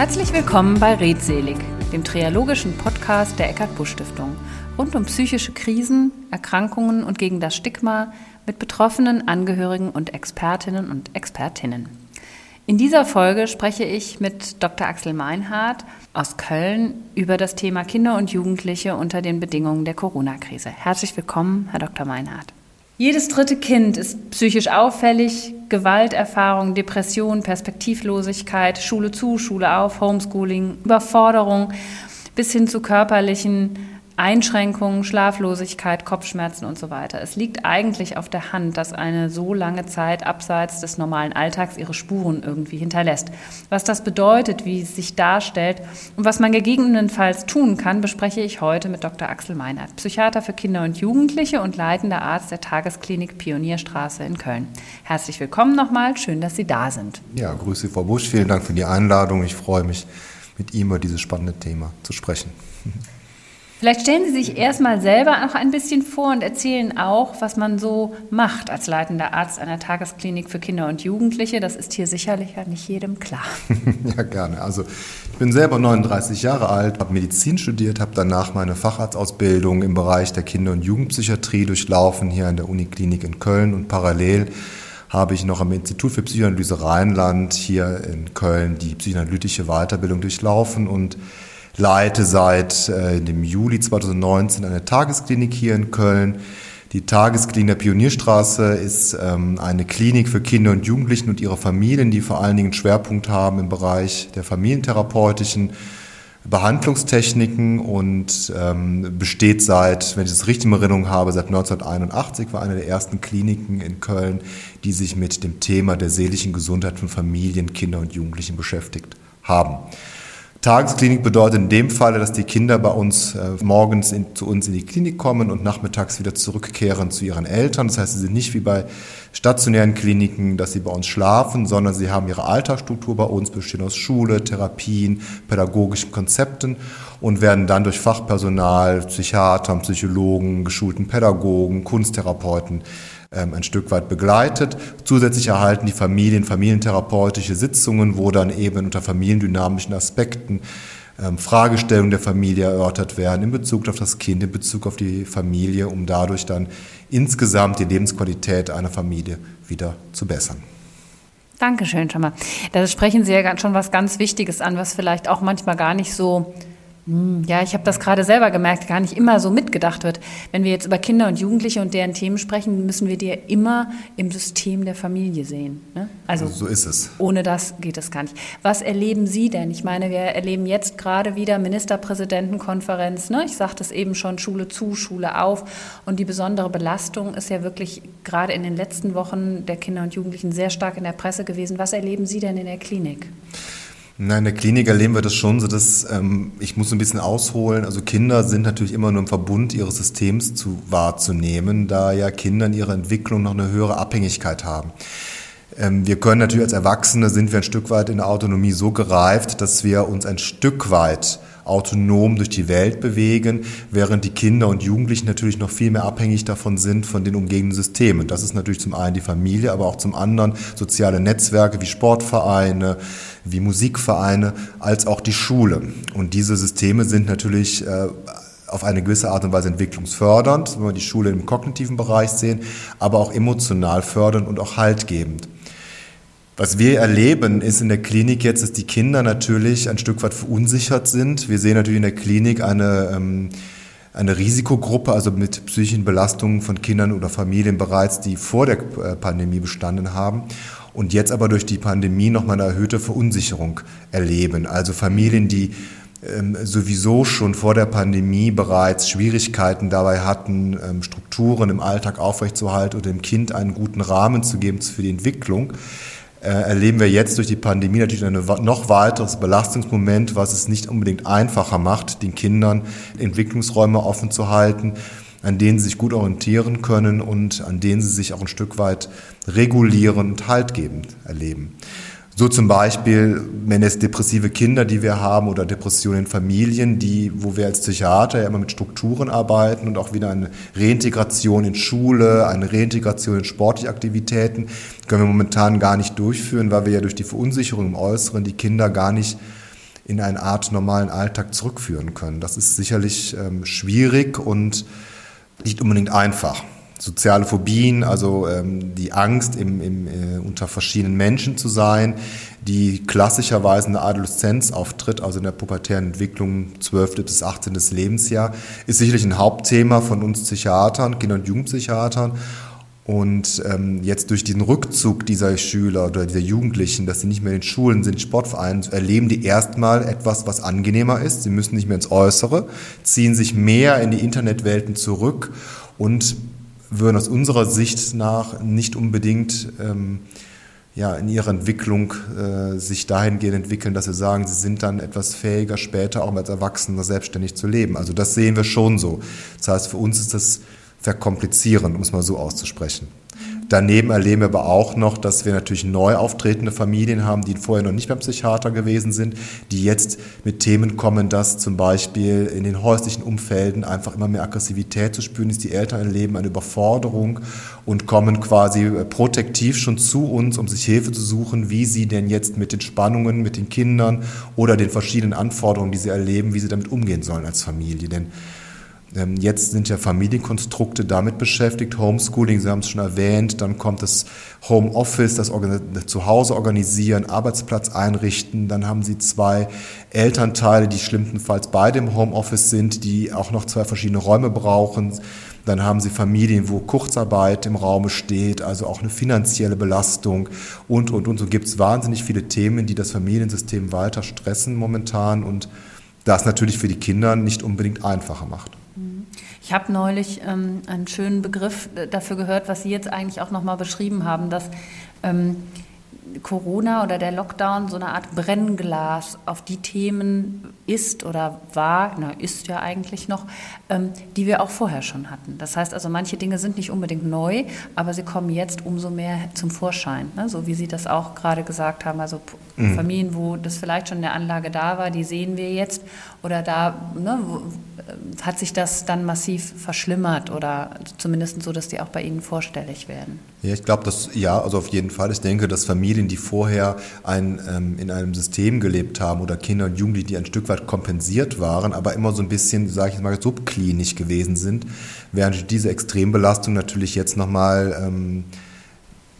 Herzlich willkommen bei Redselig, dem triologischen Podcast der Eckart Busch Stiftung, rund um psychische Krisen, Erkrankungen und gegen das Stigma mit Betroffenen, Angehörigen und Expertinnen und Expertinnen. In dieser Folge spreche ich mit Dr. Axel Meinhardt aus Köln über das Thema Kinder und Jugendliche unter den Bedingungen der Corona-Krise. Herzlich willkommen, Herr Dr. Meinhardt. Jedes dritte Kind ist psychisch auffällig, Gewalterfahrung, Depression, Perspektivlosigkeit, Schule zu, Schule auf, Homeschooling, Überforderung bis hin zu körperlichen Einschränkungen, Schlaflosigkeit, Kopfschmerzen und so weiter. Es liegt eigentlich auf der Hand, dass eine so lange Zeit abseits des normalen Alltags ihre Spuren irgendwie hinterlässt. Was das bedeutet, wie es sich darstellt und was man gegebenenfalls tun kann, bespreche ich heute mit Dr. Axel Meinert, Psychiater für Kinder und Jugendliche und leitender Arzt der Tagesklinik Pionierstraße in Köln. Herzlich willkommen nochmal, schön, dass Sie da sind. Ja, grüße Frau Busch, vielen Dank für die Einladung. Ich freue mich, mit Ihnen über dieses spannende Thema zu sprechen. Vielleicht stellen Sie sich erstmal selber noch ein bisschen vor und erzählen auch, was man so macht als leitender Arzt einer Tagesklinik für Kinder und Jugendliche. Das ist hier sicherlich ja nicht jedem klar. ja, gerne. Also ich bin selber 39 Jahre alt, habe Medizin studiert, habe danach meine Facharztausbildung im Bereich der Kinder- und Jugendpsychiatrie durchlaufen, hier an der Uniklinik in Köln und parallel habe ich noch am Institut für Psychoanalyse Rheinland hier in Köln die psychoanalytische Weiterbildung durchlaufen und leite seit äh, dem Juli 2019 eine Tagesklinik hier in Köln. Die Tagesklinik der Pionierstraße ist ähm, eine Klinik für Kinder und Jugendlichen und ihre Familien, die vor allen Dingen Schwerpunkt haben im Bereich der familientherapeutischen Behandlungstechniken und ähm, besteht seit, wenn ich es richtig in Erinnerung habe, seit 1981, war eine der ersten Kliniken in Köln, die sich mit dem Thema der seelischen Gesundheit von Familien, Kinder und Jugendlichen beschäftigt haben. Tagesklinik bedeutet in dem Falle, dass die Kinder bei uns äh, morgens in, zu uns in die Klinik kommen und nachmittags wieder zurückkehren zu ihren Eltern. Das heißt, sie sind nicht wie bei stationären Kliniken, dass sie bei uns schlafen, sondern sie haben ihre Alltagsstruktur bei uns, bestehen aus Schule, Therapien, pädagogischen Konzepten und werden dann durch Fachpersonal, Psychiatern, Psychologen, geschulten Pädagogen, Kunsttherapeuten ein Stück weit begleitet. Zusätzlich erhalten die Familien familientherapeutische Sitzungen, wo dann eben unter familiendynamischen Aspekten ähm, Fragestellungen der Familie erörtert werden in Bezug auf das Kind, in Bezug auf die Familie, um dadurch dann insgesamt die Lebensqualität einer Familie wieder zu bessern. Dankeschön schon mal. Da sprechen Sie ja schon was ganz Wichtiges an, was vielleicht auch manchmal gar nicht so ja, ich habe das gerade selber gemerkt, gar nicht immer so mitgedacht wird. Wenn wir jetzt über Kinder und Jugendliche und deren Themen sprechen, müssen wir die ja immer im System der Familie sehen. Ne? Also, also so ist es. Ohne das geht es gar nicht. Was erleben Sie denn? Ich meine, wir erleben jetzt gerade wieder Ministerpräsidentenkonferenz. Ne? Ich sagte es eben schon, Schule zu, Schule auf. Und die besondere Belastung ist ja wirklich gerade in den letzten Wochen der Kinder und Jugendlichen sehr stark in der Presse gewesen. Was erleben Sie denn in der Klinik? Nein, in der Klinik erleben wir das schon so, dass ähm, ich muss ein bisschen ausholen. Also Kinder sind natürlich immer nur im Verbund ihres Systems zu, wahrzunehmen, da ja Kinder in ihrer Entwicklung noch eine höhere Abhängigkeit haben. Ähm, wir können natürlich als Erwachsene sind wir ein Stück weit in der Autonomie so gereift, dass wir uns ein Stück weit autonom durch die Welt bewegen, während die Kinder und Jugendlichen natürlich noch viel mehr abhängig davon sind von den umgebenden Systemen. Das ist natürlich zum einen die Familie, aber auch zum anderen soziale Netzwerke wie Sportvereine, wie Musikvereine, als auch die Schule. Und diese Systeme sind natürlich äh, auf eine gewisse Art und Weise entwicklungsfördernd, wenn wir die Schule im kognitiven Bereich sehen, aber auch emotional fördernd und auch haltgebend. Was wir erleben, ist in der Klinik jetzt, dass die Kinder natürlich ein Stück weit verunsichert sind. Wir sehen natürlich in der Klinik eine, ähm, eine Risikogruppe, also mit psychischen Belastungen von Kindern oder Familien bereits, die vor der äh, Pandemie bestanden haben und jetzt aber durch die Pandemie nochmal eine erhöhte Verunsicherung erleben. Also Familien, die ähm, sowieso schon vor der Pandemie bereits Schwierigkeiten dabei hatten, ähm, Strukturen im Alltag aufrechtzuerhalten oder dem Kind einen guten Rahmen zu geben für die Entwicklung äh, erleben wir jetzt durch die Pandemie natürlich ein noch weiteres Belastungsmoment, was es nicht unbedingt einfacher macht, den Kindern Entwicklungsräume offen zu halten, an denen sie sich gut orientieren können und an denen sie sich auch ein Stück weit regulierend, haltgebend erleben. So zum Beispiel, wenn es depressive Kinder, die wir haben, oder Depressionen in Familien, die, wo wir als Psychiater ja immer mit Strukturen arbeiten und auch wieder eine Reintegration in Schule, eine Reintegration in sportliche Aktivitäten, können wir momentan gar nicht durchführen, weil wir ja durch die Verunsicherung im Äußeren die Kinder gar nicht in eine Art normalen Alltag zurückführen können. Das ist sicherlich ähm, schwierig und nicht unbedingt einfach soziale Phobien, also ähm, die Angst, im, im, äh, unter verschiedenen Menschen zu sein, die klassischerweise in der Adoleszenz auftritt, also in der pubertären Entwicklung 12. bis 18. Lebensjahr, ist sicherlich ein Hauptthema von uns Psychiatern, Kinder- und Jugendpsychiatern. Und ähm, jetzt durch den Rückzug dieser Schüler oder dieser Jugendlichen, dass sie nicht mehr in den Schulen sind, Sportvereinen, erleben die erstmal etwas, was angenehmer ist. Sie müssen nicht mehr ins Äußere, ziehen sich mehr in die Internetwelten zurück und würden aus unserer Sicht nach nicht unbedingt ähm, ja, in ihrer Entwicklung äh, sich dahingehend entwickeln, dass sie sagen, sie sind dann etwas fähiger, später auch als Erwachsener selbstständig zu leben. Also das sehen wir schon so. Das heißt, für uns ist das verkomplizieren, um es mal so auszusprechen. Daneben erleben wir aber auch noch, dass wir natürlich neu auftretende Familien haben, die vorher noch nicht beim Psychiater gewesen sind, die jetzt mit Themen kommen, dass zum Beispiel in den häuslichen Umfelden einfach immer mehr Aggressivität zu spüren ist. Die Eltern erleben eine Überforderung und kommen quasi äh, protektiv schon zu uns, um sich Hilfe zu suchen, wie sie denn jetzt mit den Spannungen, mit den Kindern oder den verschiedenen Anforderungen, die sie erleben, wie sie damit umgehen sollen als Familie. Denn jetzt sind ja Familienkonstrukte damit beschäftigt, Homeschooling, Sie haben es schon erwähnt, dann kommt das Homeoffice, das Zuhause organisieren, Arbeitsplatz einrichten, dann haben Sie zwei Elternteile, die schlimmstenfalls beide im Homeoffice sind, die auch noch zwei verschiedene Räume brauchen. Dann haben Sie Familien, wo Kurzarbeit im Raume steht, also auch eine finanzielle Belastung und, und, und. So gibt es wahnsinnig viele Themen, die das Familiensystem weiter stressen momentan und das natürlich für die Kinder nicht unbedingt einfacher macht. Ich habe neulich ähm, einen schönen Begriff äh, dafür gehört, was Sie jetzt eigentlich auch nochmal beschrieben haben, dass ähm, Corona oder der Lockdown so eine Art Brennglas auf die Themen ist oder war, na, ist ja eigentlich noch, ähm, die wir auch vorher schon hatten. Das heißt also, manche Dinge sind nicht unbedingt neu, aber sie kommen jetzt umso mehr zum Vorschein. Ne? So wie Sie das auch gerade gesagt haben, also mhm. Familien, wo das vielleicht schon in der Anlage da war, die sehen wir jetzt oder da ne, hat sich das dann massiv verschlimmert oder zumindest so, dass die auch bei Ihnen vorstellig werden. Ja, ich glaube, dass ja, also auf jeden Fall. Ich denke, dass Familien, die vorher ein, ähm, in einem System gelebt haben oder Kinder und Jugendliche, die ein Stück weit kompensiert waren, aber immer so ein bisschen, sage ich mal, subklinisch gewesen sind, während diese Extrembelastung natürlich jetzt nochmal ähm,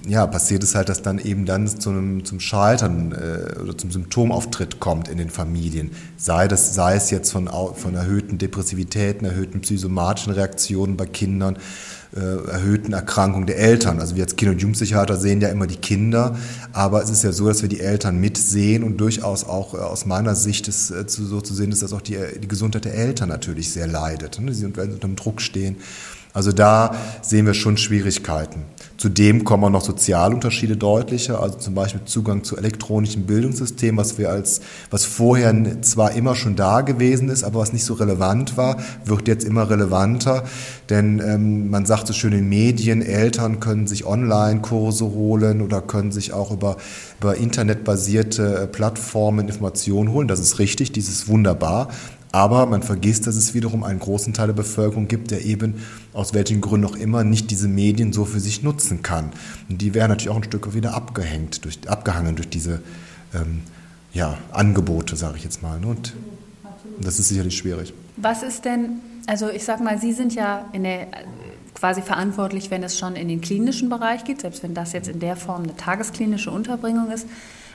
ja, passiert es halt, dass dann eben dann zu einem, zum Scheitern äh, oder zum Symptomauftritt kommt in den Familien. Sei, das, sei es jetzt von, von erhöhten Depressivitäten, erhöhten psychosomatischen Reaktionen bei Kindern, äh, erhöhten Erkrankungen der Eltern. Also wir als Kinder- und Jugendpsychiater sehen ja immer die Kinder, aber es ist ja so, dass wir die Eltern mitsehen und durchaus auch äh, aus meiner Sicht ist, äh, so zu sehen ist, dass auch die, die Gesundheit der Eltern natürlich sehr leidet. Ne? Sie unter dem Druck stehen. Also da sehen wir schon Schwierigkeiten. Zudem kommen auch noch Sozialunterschiede deutlicher, also zum Beispiel Zugang zu elektronischen Bildungssystemen, was wir als, was vorher zwar immer schon da gewesen ist, aber was nicht so relevant war, wird jetzt immer relevanter. Denn ähm, man sagt so schön in Medien, Eltern können sich Online-Kurse holen oder können sich auch über, über internetbasierte äh, Plattformen Informationen holen. Das ist richtig, dies ist wunderbar. Aber man vergisst, dass es wiederum einen großen Teil der Bevölkerung gibt, der eben aus welchen Gründen auch immer nicht diese Medien so für sich nutzen kann. Und die werden natürlich auch ein Stück wieder abgehängt, durch, abgehangen durch diese ähm, ja, Angebote, sage ich jetzt mal. Ne? Und das ist sicherlich schwierig. Was ist denn, also ich sage mal, Sie sind ja in der, quasi verantwortlich, wenn es schon in den klinischen Bereich geht, selbst wenn das jetzt in der Form eine tagesklinische Unterbringung ist.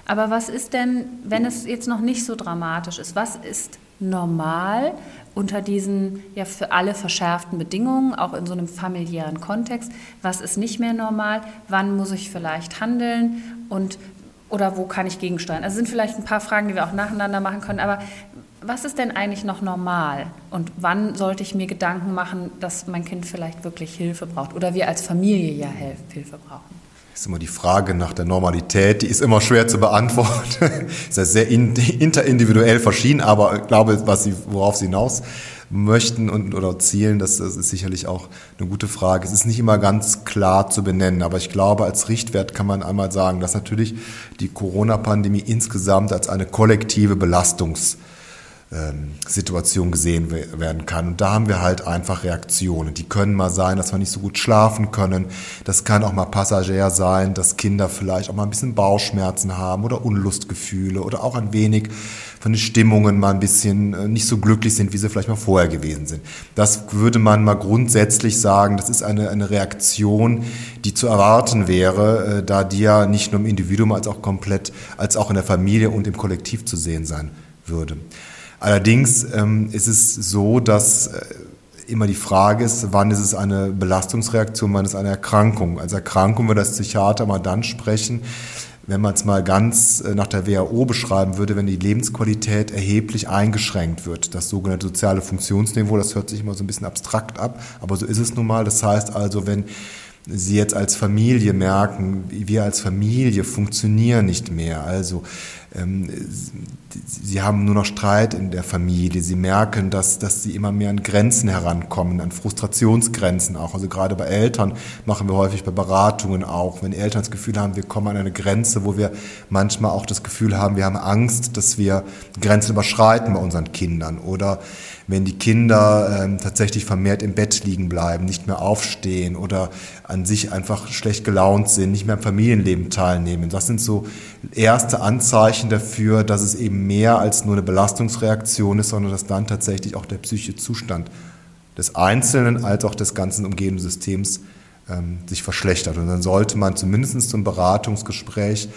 Aber was ist denn, wenn es jetzt noch nicht so dramatisch ist? Was ist normal unter diesen ja für alle verschärften Bedingungen, auch in so einem familiären Kontext? Was ist nicht mehr normal? Wann muss ich vielleicht handeln? Und oder wo kann ich gegensteuern? Also sind vielleicht ein paar Fragen, die wir auch nacheinander machen können, aber was ist denn eigentlich noch normal? Und wann sollte ich mir Gedanken machen, dass mein Kind vielleicht wirklich Hilfe braucht oder wir als Familie ja Hilfe brauchen? Ist immer die Frage nach der Normalität, die ist immer schwer zu beantworten. ist ja sehr interindividuell verschieden, aber ich glaube, was sie, worauf Sie hinaus möchten und, oder zielen, das, das ist sicherlich auch eine gute Frage. Es ist nicht immer ganz klar zu benennen, aber ich glaube, als Richtwert kann man einmal sagen, dass natürlich die Corona-Pandemie insgesamt als eine kollektive Belastungs Situation gesehen werden kann. Und da haben wir halt einfach Reaktionen. Die können mal sein, dass wir nicht so gut schlafen können. Das kann auch mal Passagier sein, dass Kinder vielleicht auch mal ein bisschen Bauchschmerzen haben oder Unlustgefühle oder auch ein wenig von den Stimmungen mal ein bisschen äh, nicht so glücklich sind, wie sie vielleicht mal vorher gewesen sind. Das würde man mal grundsätzlich sagen, das ist eine, eine Reaktion, die zu erwarten wäre, äh, da die ja nicht nur im Individuum als auch komplett, als auch in der Familie und im Kollektiv zu sehen sein würde. Allerdings ähm, ist es so, dass äh, immer die Frage ist, wann ist es eine Belastungsreaktion, wann ist es eine Erkrankung. Als Erkrankung würde das Psychiater mal dann sprechen, wenn man es mal ganz äh, nach der WHO beschreiben würde, wenn die Lebensqualität erheblich eingeschränkt wird. Das sogenannte soziale Funktionsniveau, das hört sich immer so ein bisschen abstrakt ab, aber so ist es nun mal. Das heißt also, wenn Sie jetzt als Familie merken, wir als Familie funktionieren nicht mehr. Also ähm, sie haben nur noch Streit in der Familie. Sie merken, dass, dass sie immer mehr an Grenzen herankommen, an Frustrationsgrenzen auch. Also gerade bei Eltern machen wir häufig bei Beratungen auch, wenn Eltern das Gefühl haben, wir kommen an eine Grenze, wo wir manchmal auch das Gefühl haben, wir haben Angst, dass wir Grenzen überschreiten bei unseren Kindern. Oder wenn die Kinder ähm, tatsächlich vermehrt im Bett liegen bleiben, nicht mehr aufstehen oder an sich einfach schlecht gelaunt sind, nicht mehr am Familienleben teilnehmen. Das sind so erste Anzeichen dafür, dass es eben mehr als nur eine Belastungsreaktion ist, sondern dass dann tatsächlich auch der psychische Zustand des Einzelnen als auch des ganzen umgebenden Systems ähm, sich verschlechtert. Und dann sollte man zumindest zum Beratungsgespräch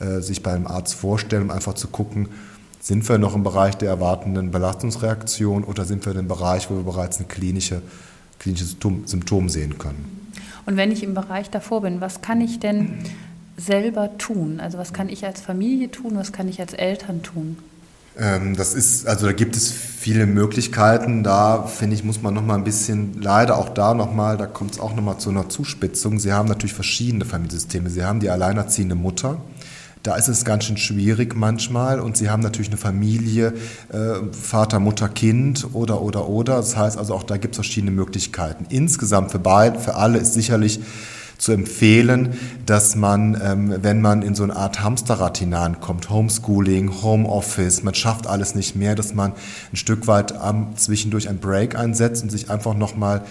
äh, sich beim Arzt vorstellen, um einfach zu gucken, sind wir noch im Bereich der erwartenden Belastungsreaktion oder sind wir im Bereich, wo wir bereits ein klinische, klinisches Symptom sehen können? Und wenn ich im Bereich davor bin, was kann ich denn selber tun? Also was kann ich als Familie tun, was kann ich als Eltern tun? Ähm, das ist, also da gibt es viele Möglichkeiten. Da finde ich, muss man noch mal ein bisschen, leider auch da noch mal, da kommt es auch noch mal zu einer Zuspitzung. Sie haben natürlich verschiedene Familiensysteme. Sie haben die alleinerziehende Mutter, da ist es ganz schön schwierig manchmal und sie haben natürlich eine Familie, äh, Vater, Mutter, Kind oder, oder, oder. Das heißt also auch da gibt es verschiedene Möglichkeiten. Insgesamt für beide, für alle ist sicherlich zu empfehlen, dass man, ähm, wenn man in so eine Art Hamsterrad hineinkommt, Homeschooling, Homeoffice, man schafft alles nicht mehr, dass man ein Stück weit am, zwischendurch ein Break einsetzt und sich einfach nochmal mal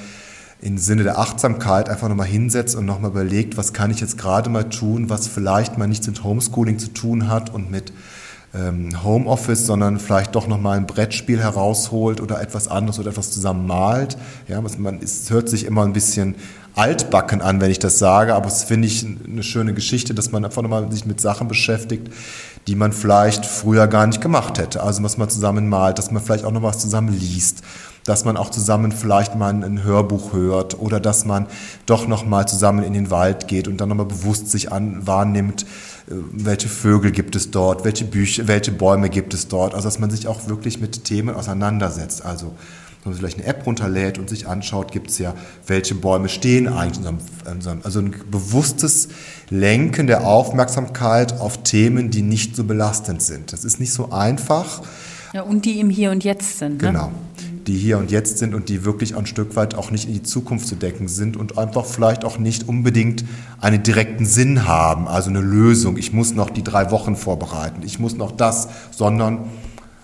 im Sinne der Achtsamkeit einfach nochmal hinsetzt und nochmal überlegt, was kann ich jetzt gerade mal tun, was vielleicht mal nichts mit Homeschooling zu tun hat und mit ähm, Homeoffice, sondern vielleicht doch nochmal ein Brettspiel herausholt oder etwas anderes oder etwas zusammen malt. Ja, man, es hört sich immer ein bisschen altbacken an, wenn ich das sage, aber es finde ich eine schöne Geschichte, dass man einfach nochmal sich mit Sachen beschäftigt, die man vielleicht früher gar nicht gemacht hätte. Also was man zusammen malt, dass man vielleicht auch noch was zusammen liest dass man auch zusammen vielleicht mal ein Hörbuch hört oder dass man doch noch mal zusammen in den Wald geht und dann noch mal bewusst sich an wahrnimmt, äh, welche Vögel gibt es dort, welche Bücher, welche Bäume gibt es dort, also dass man sich auch wirklich mit Themen auseinandersetzt. Also man vielleicht eine App runterlädt und sich anschaut, gibt es ja, welche Bäume stehen eigentlich in unserem, also ein bewusstes Lenken der Aufmerksamkeit auf Themen, die nicht so belastend sind. Das ist nicht so einfach. Ja, und die im Hier und Jetzt sind. Ne? Genau die hier und jetzt sind und die wirklich ein Stück weit auch nicht in die Zukunft zu decken sind und einfach vielleicht auch nicht unbedingt einen direkten Sinn haben, also eine Lösung. Ich muss noch die drei Wochen vorbereiten, ich muss noch das, sondern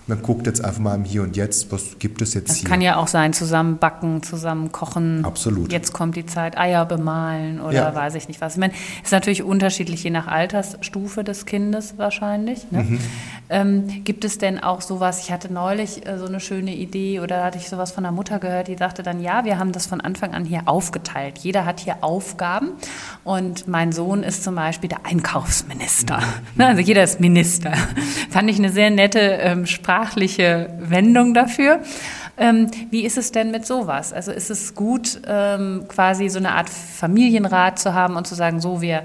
man guckt jetzt einfach mal im Hier und Jetzt, was gibt es jetzt das hier. Das kann ja auch sein, zusammen backen, zusammen kochen. Absolut. Jetzt kommt die Zeit, Eier bemalen oder ja. weiß ich nicht was. Ich meine, ist natürlich unterschiedlich, je nach Altersstufe des Kindes wahrscheinlich. Ne? Mhm. Ähm, gibt es denn auch sowas, ich hatte neulich äh, so eine schöne Idee oder hatte ich sowas von der Mutter gehört, die sagte dann, ja, wir haben das von Anfang an hier aufgeteilt. Jeder hat hier Aufgaben und mein Sohn ist zum Beispiel der Einkaufsminister. Mhm. also jeder ist Minister. Fand ich eine sehr nette ähm, Sprache sprachliche Wendung dafür. Ähm, wie ist es denn mit sowas? Also ist es gut, ähm, quasi so eine Art Familienrat zu haben und zu sagen, so, wir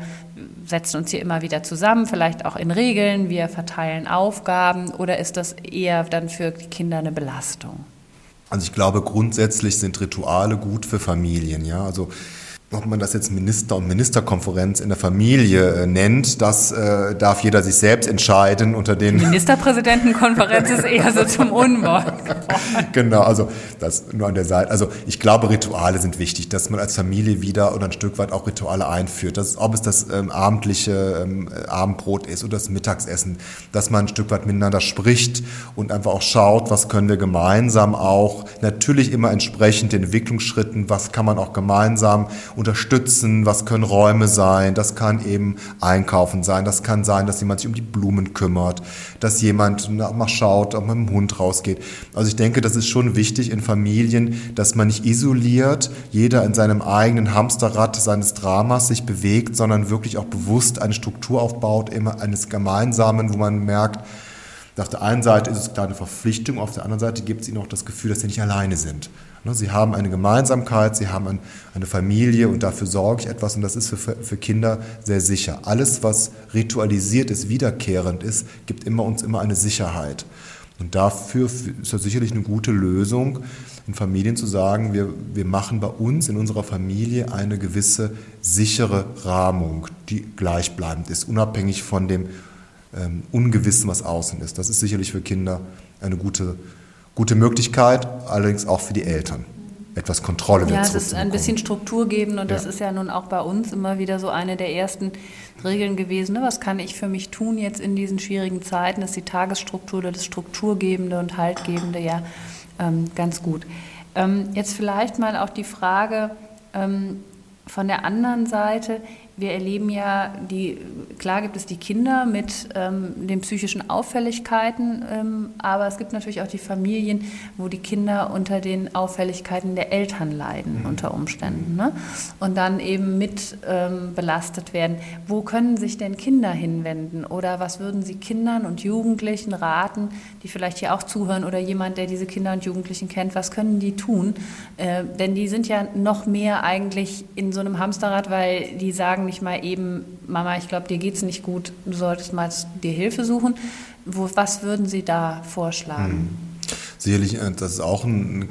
setzen uns hier immer wieder zusammen, vielleicht auch in Regeln, wir verteilen Aufgaben oder ist das eher dann für die Kinder eine Belastung? Also ich glaube, grundsätzlich sind Rituale gut für Familien, ja. Also ob man das jetzt Minister- und Ministerkonferenz in der Familie äh, nennt, das äh, darf jeder sich selbst entscheiden unter den... Ministerpräsidentenkonferenz ist eher so zum Unwort Genau, also das nur an der Seite. Also ich glaube, Rituale sind wichtig, dass man als Familie wieder oder ein Stück weit auch Rituale einführt. Das, ob es das ähm, abendliche ähm, Abendbrot ist oder das Mittagsessen, dass man ein Stück weit miteinander spricht und einfach auch schaut, was können wir gemeinsam auch, natürlich immer entsprechend den Entwicklungsschritten, was kann man auch gemeinsam unterstützen, was können Räume sein, das kann eben Einkaufen sein, das kann sein, dass jemand sich um die Blumen kümmert, dass jemand mal schaut, ob man mit dem Hund rausgeht. Also ich denke, das ist schon wichtig in Familien, dass man nicht isoliert, jeder in seinem eigenen Hamsterrad seines Dramas sich bewegt, sondern wirklich auch bewusst eine Struktur aufbaut, immer eines Gemeinsamen, wo man merkt, auf der einen Seite ist es klar eine Verpflichtung, auf der anderen Seite gibt es ihnen auch das Gefühl, dass sie nicht alleine sind. Ne, sie haben eine Gemeinsamkeit, sie haben eine Familie und dafür sorge ich etwas und das ist für, Kinder sehr sicher. Alles, was ritualisiert ist, wiederkehrend ist, gibt immer uns immer eine Sicherheit. Und dafür ist das sicherlich eine gute Lösung, in Familien zu sagen, wir, wir machen bei uns in unserer Familie eine gewisse sichere Rahmung, die gleichbleibend ist, unabhängig von dem ähm, Ungewissen, was außen ist. Das ist sicherlich für Kinder eine gute, gute Möglichkeit, allerdings auch für die Eltern etwas Kontrolle Ja, es ist ein bisschen Struktur geben und ja. das ist ja nun auch bei uns immer wieder so eine der ersten Regeln gewesen. Ne? Was kann ich für mich tun jetzt in diesen schwierigen Zeiten? Das ist die Tagesstruktur oder das Strukturgebende und Haltgebende ja ähm, ganz gut. Ähm, jetzt vielleicht mal auch die Frage ähm, von der anderen Seite, wir erleben ja, die, klar gibt es die Kinder mit ähm, den psychischen Auffälligkeiten, ähm, aber es gibt natürlich auch die Familien, wo die Kinder unter den Auffälligkeiten der Eltern leiden, mhm. unter Umständen. Ne? Und dann eben mit ähm, belastet werden. Wo können sich denn Kinder hinwenden? Oder was würden Sie Kindern und Jugendlichen raten, die vielleicht hier auch zuhören oder jemand, der diese Kinder und Jugendlichen kennt, was können die tun? Äh, denn die sind ja noch mehr eigentlich in so einem Hamsterrad, weil die sagen, sagen nicht mal eben, Mama, ich glaube, dir geht es nicht gut, du solltest mal dir Hilfe suchen. Wo, was würden Sie da vorschlagen? Hm. Sicherlich, äh, das ist auch ein,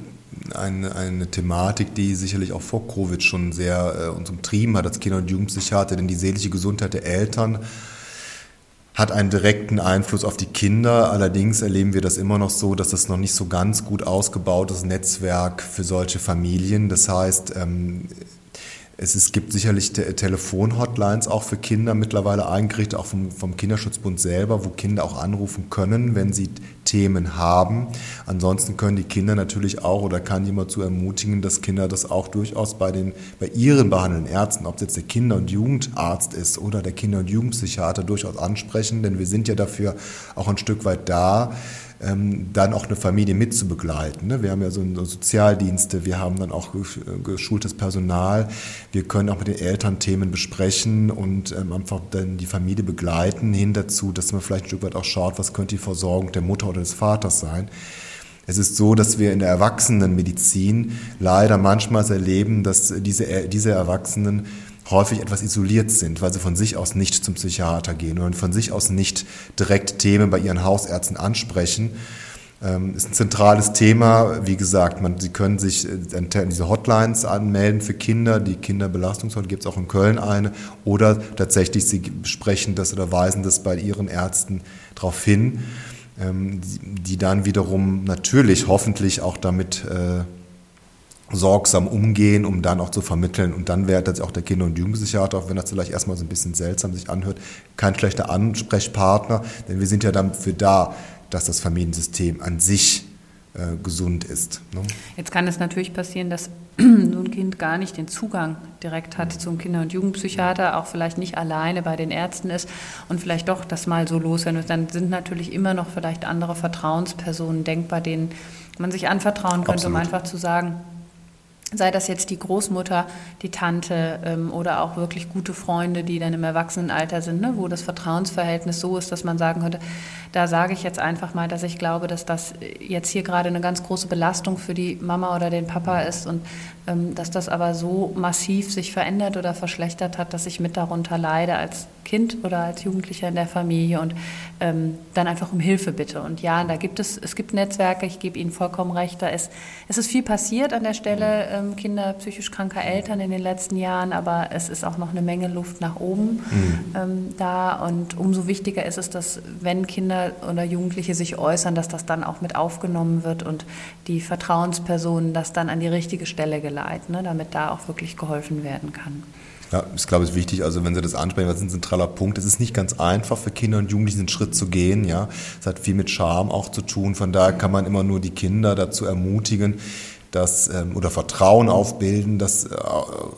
eine, eine, Thematik, die sicherlich auch vor Covid schon sehr äh, uns umtrieben hat als Kinder- und Jugendpsychiater, denn die seelische Gesundheit der Eltern hat einen direkten Einfluss auf die Kinder. Allerdings erleben wir das immer noch so, dass das noch nicht so ganz gut ausgebautes Netzwerk für solche Familien. Das heißt, ähm, es, es gibt sicherlich Te Telefonhotlines auch für Kinder mittlerweile eingerichtet, auch vom, vom Kinderschutzbund selber, wo Kinder auch anrufen können, wenn sie Themen haben. Ansonsten können die Kinder natürlich auch oder kann jemand zu ermutigen, dass Kinder das auch durchaus bei, den, bei ihren behandelnden Ärzten, ob es jetzt der Kinder- und Jugendarzt ist oder der Kinder- und Jugendpsychiater, durchaus ansprechen, denn wir sind ja dafür auch ein Stück weit da, ähm, dann auch eine Familie mitzubegleiten. Ne? Wir haben ja so, so Sozialdienste, wir haben dann auch geschultes Personal, wir können auch mit den Eltern Themen besprechen und ähm, einfach dann die Familie begleiten, hin dazu, dass man vielleicht ein Stück weit auch schaut, was könnte die Versorgung der Mutter oder des Vaters sein. Es ist so, dass wir in der Erwachsenenmedizin leider manchmal erleben, dass diese, diese Erwachsenen häufig etwas isoliert sind, weil sie von sich aus nicht zum Psychiater gehen und von sich aus nicht direkt Themen bei ihren Hausärzten ansprechen. Ähm, ist ein zentrales Thema. Wie gesagt, man, Sie können sich äh, diese Hotlines anmelden für Kinder. Die Kinderbelastungshotline gibt es auch in Köln eine. Oder tatsächlich, Sie sprechen das oder weisen das bei Ihren Ärzten darauf hin, ähm, die dann wiederum natürlich hoffentlich auch damit äh, sorgsam umgehen, um dann auch zu vermitteln. Und dann wäre tatsächlich auch der Kinder- und Jugendpsychiater, auch wenn das vielleicht erstmal so ein bisschen seltsam sich anhört, kein schlechter Ansprechpartner, denn wir sind ja dafür da, dass das Familiensystem an sich äh, gesund ist. Ne? Jetzt kann es natürlich passieren, dass so ein Kind gar nicht den Zugang direkt hat zum Kinder- und Jugendpsychiater, auch vielleicht nicht alleine bei den Ärzten ist und vielleicht doch das mal so loswerden wird. Dann sind natürlich immer noch vielleicht andere Vertrauenspersonen denkbar, denen man sich anvertrauen könnte, Absolut. um einfach zu sagen, sei das jetzt die Großmutter, die Tante ähm, oder auch wirklich gute Freunde, die dann im Erwachsenenalter sind, ne, wo das Vertrauensverhältnis so ist, dass man sagen könnte, da sage ich jetzt einfach mal, dass ich glaube, dass das jetzt hier gerade eine ganz große Belastung für die Mama oder den Papa ist und dass das aber so massiv sich verändert oder verschlechtert hat, dass ich mit darunter leide als Kind oder als Jugendlicher in der Familie und ähm, dann einfach um Hilfe bitte. Und ja, da gibt es, es gibt Netzwerke, ich gebe Ihnen vollkommen recht, da ist, es ist viel passiert an der Stelle ähm, Kinder psychisch kranker Eltern in den letzten Jahren, aber es ist auch noch eine Menge Luft nach oben mhm. ähm, da und umso wichtiger ist es, dass wenn Kinder oder Jugendliche sich äußern, dass das dann auch mit aufgenommen wird und die Vertrauenspersonen das dann an die richtige Stelle geleiten, ne, damit da auch wirklich geholfen werden kann. Ja, ich glaube, es ist wichtig, also wenn Sie das ansprechen, das ist ein zentraler Punkt. Es ist nicht ganz einfach für Kinder und Jugendliche einen Schritt zu gehen, ja. Es hat viel mit Scham auch zu tun. Von daher kann man immer nur die Kinder dazu ermutigen, dass ähm, oder Vertrauen aufbilden, das äh,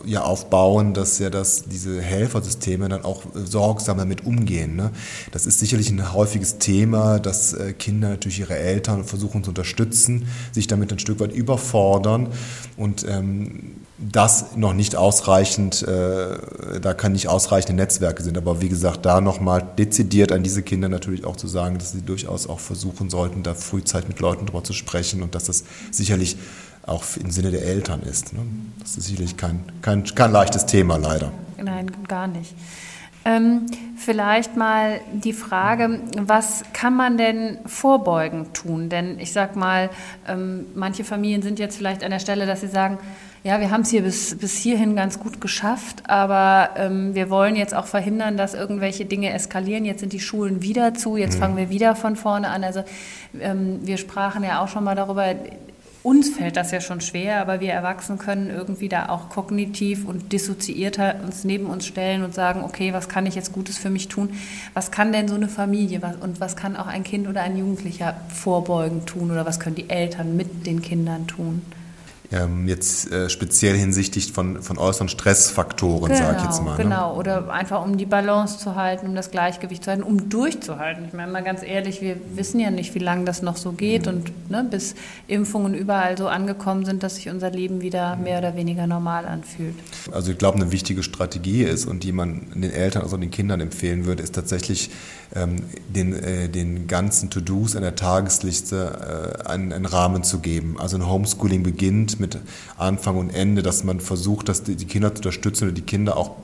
ja aufbauen, dass ja das diese Helfersysteme dann auch äh, sorgsam damit umgehen. Ne? Das ist sicherlich ein häufiges Thema, dass äh, Kinder natürlich ihre Eltern versuchen zu unterstützen, sich damit ein Stück weit überfordern und ähm, das noch nicht ausreichend, äh, da kann nicht ausreichende Netzwerke sind. Aber wie gesagt, da nochmal dezidiert an diese Kinder natürlich auch zu sagen, dass sie durchaus auch versuchen sollten, da frühzeitig mit Leuten drüber zu sprechen und dass das sicherlich auch im Sinne der Eltern ist. Ne? Das ist sicherlich kein, kein, kein leichtes Thema, leider. Nein, gar nicht. Ähm, vielleicht mal die Frage, was kann man denn vorbeugend tun? Denn ich sag mal, ähm, manche Familien sind jetzt vielleicht an der Stelle, dass sie sagen, ja, wir haben es hier bis, bis hierhin ganz gut geschafft, aber ähm, wir wollen jetzt auch verhindern, dass irgendwelche Dinge eskalieren. Jetzt sind die Schulen wieder zu, jetzt mhm. fangen wir wieder von vorne an. Also ähm, wir sprachen ja auch schon mal darüber, uns fällt das ja schon schwer, aber wir Erwachsenen können irgendwie da auch kognitiv und dissoziierter uns neben uns stellen und sagen, okay, was kann ich jetzt Gutes für mich tun? Was kann denn so eine Familie und was kann auch ein Kind oder ein Jugendlicher vorbeugend tun oder was können die Eltern mit den Kindern tun? Ähm, jetzt äh, speziell hinsichtlich von, von äußeren Stressfaktoren, genau, sage ich jetzt mal. Ne? Genau, oder einfach um die Balance zu halten, um das Gleichgewicht zu halten, um durchzuhalten. Ich meine mal ganz ehrlich, wir wissen ja nicht, wie lange das noch so geht mhm. und ne, bis Impfungen überall so angekommen sind, dass sich unser Leben wieder mehr oder weniger normal anfühlt. Also ich glaube, eine wichtige Strategie ist und die man den Eltern, also den Kindern empfehlen würde, ist tatsächlich den, äh, den ganzen To-Dos in der Tagesliste äh, einen, einen Rahmen zu geben. Also ein Homeschooling beginnt mit Anfang und Ende, dass man versucht, dass die Kinder zu unterstützen oder die Kinder auch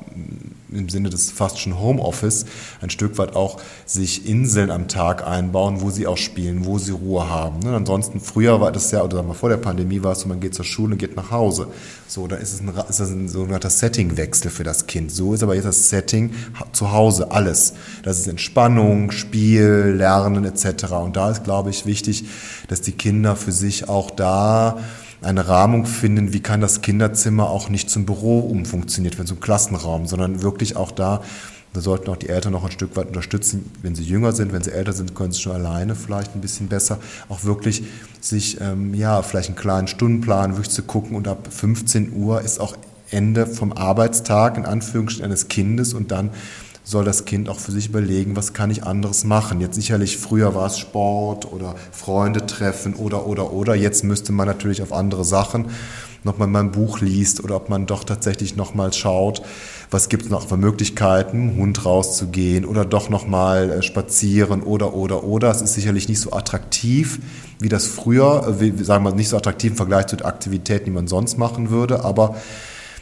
im Sinne des fast schon Homeoffice ein Stück weit auch sich Inseln am Tag einbauen, wo sie auch spielen, wo sie Ruhe haben. Ne? Ansonsten früher war das ja, oder sagen wir vor der Pandemie war es so, man geht zur Schule und geht nach Hause. So, da ist es ein, ist das ein sogenannter Settingwechsel für das Kind. So ist aber jetzt das Setting zu Hause, alles. Das ist Entspannung, Spiel, Lernen etc. Und da ist, glaube ich, wichtig, dass die Kinder für sich auch da eine Rahmung finden, wie kann das Kinderzimmer auch nicht zum Büro umfunktioniert werden, zum Klassenraum, sondern wirklich auch da, da sollten auch die Eltern noch ein Stück weit unterstützen, wenn sie jünger sind, wenn sie älter sind, können sie schon alleine vielleicht ein bisschen besser, auch wirklich sich, ähm, ja, vielleicht einen kleinen Stundenplan wirklich zu gucken. Und ab 15 Uhr ist auch Ende vom Arbeitstag, in Anführungsstrichen, eines Kindes. Und dann soll das Kind auch für sich überlegen, was kann ich anderes machen. Jetzt sicherlich früher war es Sport oder Freunde treffen oder oder oder. Jetzt müsste man natürlich auf andere Sachen nochmal mal ein Buch liest oder ob man doch tatsächlich nochmal schaut, was gibt es noch für Möglichkeiten, Hund rauszugehen oder doch nochmal äh, spazieren oder oder oder. Es ist sicherlich nicht so attraktiv, wie das früher, äh, wie, sagen wir nicht so attraktiv im Vergleich zu den Aktivitäten, die man sonst machen würde, aber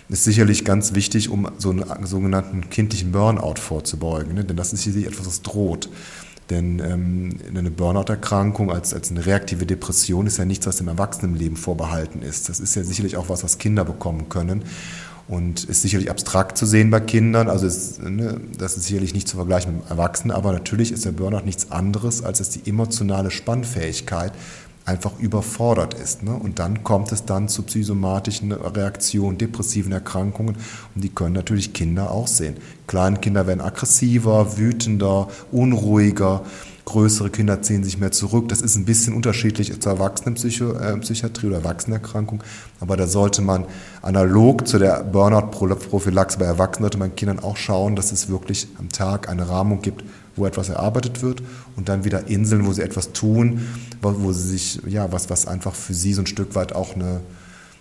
ist sicherlich ganz wichtig, um so einen sogenannten kindlichen Burnout vorzubeugen. Ne? Denn das ist hier etwas, was droht. Denn ähm, eine Burnout-Erkrankung als, als eine reaktive Depression ist ja nichts, was dem Erwachsenenleben vorbehalten ist. Das ist ja sicherlich auch was, was Kinder bekommen können. Und ist sicherlich abstrakt zu sehen bei Kindern. Also ist, ne, das ist sicherlich nicht zu vergleichen mit Erwachsenen, aber natürlich ist der Burnout nichts anderes, als dass die emotionale Spannfähigkeit einfach überfordert ist. Ne? Und dann kommt es dann zu psychosomatischen Reaktionen, depressiven Erkrankungen und die können natürlich Kinder auch sehen. Kleine Kinder werden aggressiver, wütender, unruhiger. Größere Kinder ziehen sich mehr zurück. Das ist ein bisschen unterschiedlich zur Erwachsenenpsychiatrie äh, oder Erwachsenenerkrankung. Aber da sollte man analog zu der Burnout-Prophylaxe bei Erwachsenen, sollte man Kindern auch schauen, dass es wirklich am Tag eine Rahmung gibt, wo etwas erarbeitet wird und dann wieder Inseln, wo sie etwas tun, wo sie sich, ja, was, was einfach für sie so ein Stück weit auch eine